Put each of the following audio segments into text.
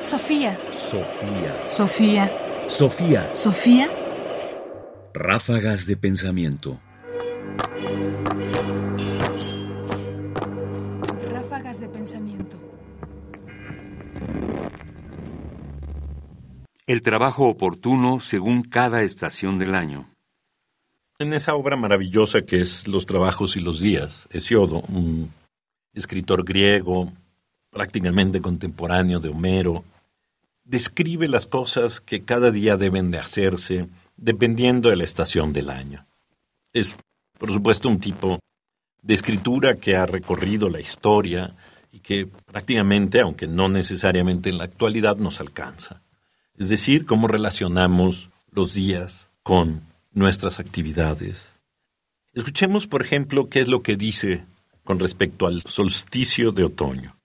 Sofía. Sofía. Sofía. Sofía. Sofía. Ráfagas de pensamiento. Ráfagas de pensamiento. El trabajo oportuno según cada estación del año. En esa obra maravillosa que es Los trabajos y los días, Hesiodo, un escritor griego prácticamente contemporáneo de Homero, describe las cosas que cada día deben de hacerse dependiendo de la estación del año. Es, por supuesto, un tipo de escritura que ha recorrido la historia y que prácticamente, aunque no necesariamente en la actualidad, nos alcanza. Es decir, cómo relacionamos los días con nuestras actividades. Escuchemos, por ejemplo, qué es lo que dice con respecto al solsticio de otoño.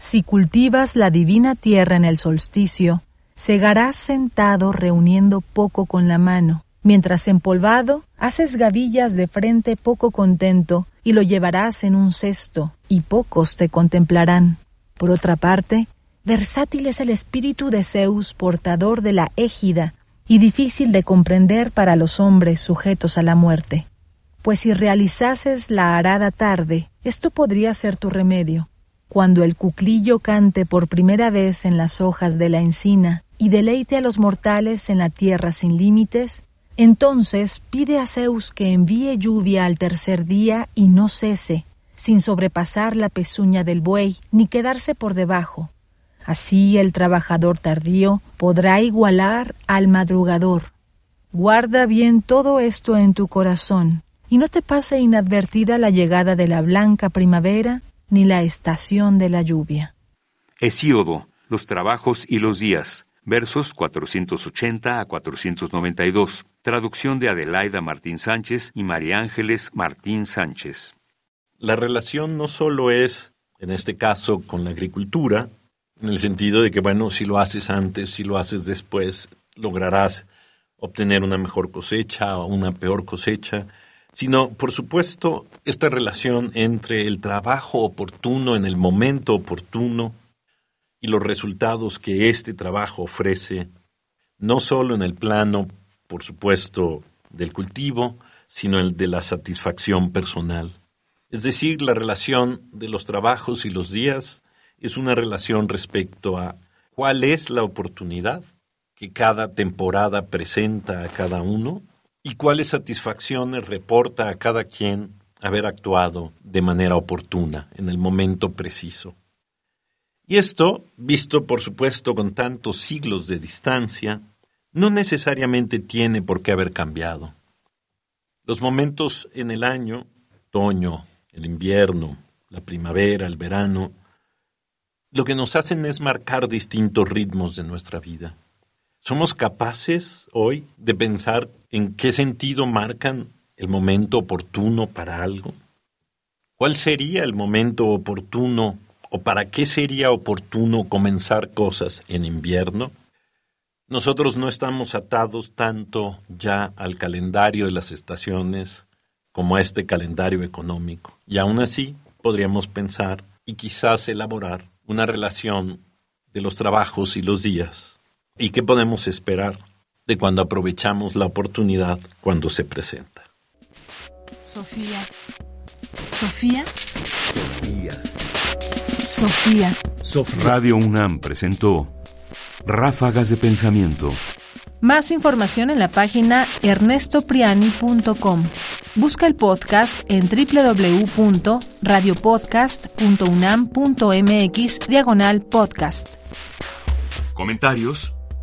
Si cultivas la divina tierra en el solsticio, segarás sentado reuniendo poco con la mano, mientras empolvado haces gavillas de frente poco contento y lo llevarás en un cesto, y pocos te contemplarán. Por otra parte, versátil es el espíritu de Zeus, portador de la égida, y difícil de comprender para los hombres sujetos a la muerte. Pues si realizases la arada tarde, esto podría ser tu remedio, cuando el cuclillo cante por primera vez en las hojas de la encina y deleite a los mortales en la tierra sin límites, entonces pide a Zeus que envíe lluvia al tercer día y no cese, sin sobrepasar la pezuña del buey ni quedarse por debajo. Así el trabajador tardío podrá igualar al madrugador. Guarda bien todo esto en tu corazón, y no te pase inadvertida la llegada de la blanca primavera ni la estación de la lluvia. Hesíodo, los trabajos y los días, versos 480 a 492, traducción de Adelaida Martín Sánchez y María Ángeles Martín Sánchez. La relación no solo es, en este caso, con la agricultura, en el sentido de que, bueno, si lo haces antes, si lo haces después, lograrás obtener una mejor cosecha o una peor cosecha, sino, por supuesto, esta relación entre el trabajo oportuno en el momento oportuno y los resultados que este trabajo ofrece, no solo en el plano, por supuesto, del cultivo, sino el de la satisfacción personal. Es decir, la relación de los trabajos y los días es una relación respecto a cuál es la oportunidad que cada temporada presenta a cada uno y cuáles satisfacciones reporta a cada quien haber actuado de manera oportuna en el momento preciso. Y esto, visto por supuesto con tantos siglos de distancia, no necesariamente tiene por qué haber cambiado. Los momentos en el año, otoño, el invierno, la primavera, el verano, lo que nos hacen es marcar distintos ritmos de nuestra vida. ¿Somos capaces hoy de pensar en qué sentido marcan el momento oportuno para algo? ¿Cuál sería el momento oportuno o para qué sería oportuno comenzar cosas en invierno? Nosotros no estamos atados tanto ya al calendario de las estaciones como a este calendario económico. Y aún así podríamos pensar y quizás elaborar una relación de los trabajos y los días ¿Y qué podemos esperar de cuando aprovechamos la oportunidad cuando se presenta? Sofía. Sofía. Sofía. Sofía. Radio UNAM presentó Ráfagas de Pensamiento. Más información en la página ernestopriani.com. Busca el podcast en www.radiopodcast.unam.mx diagonal podcast. Comentarios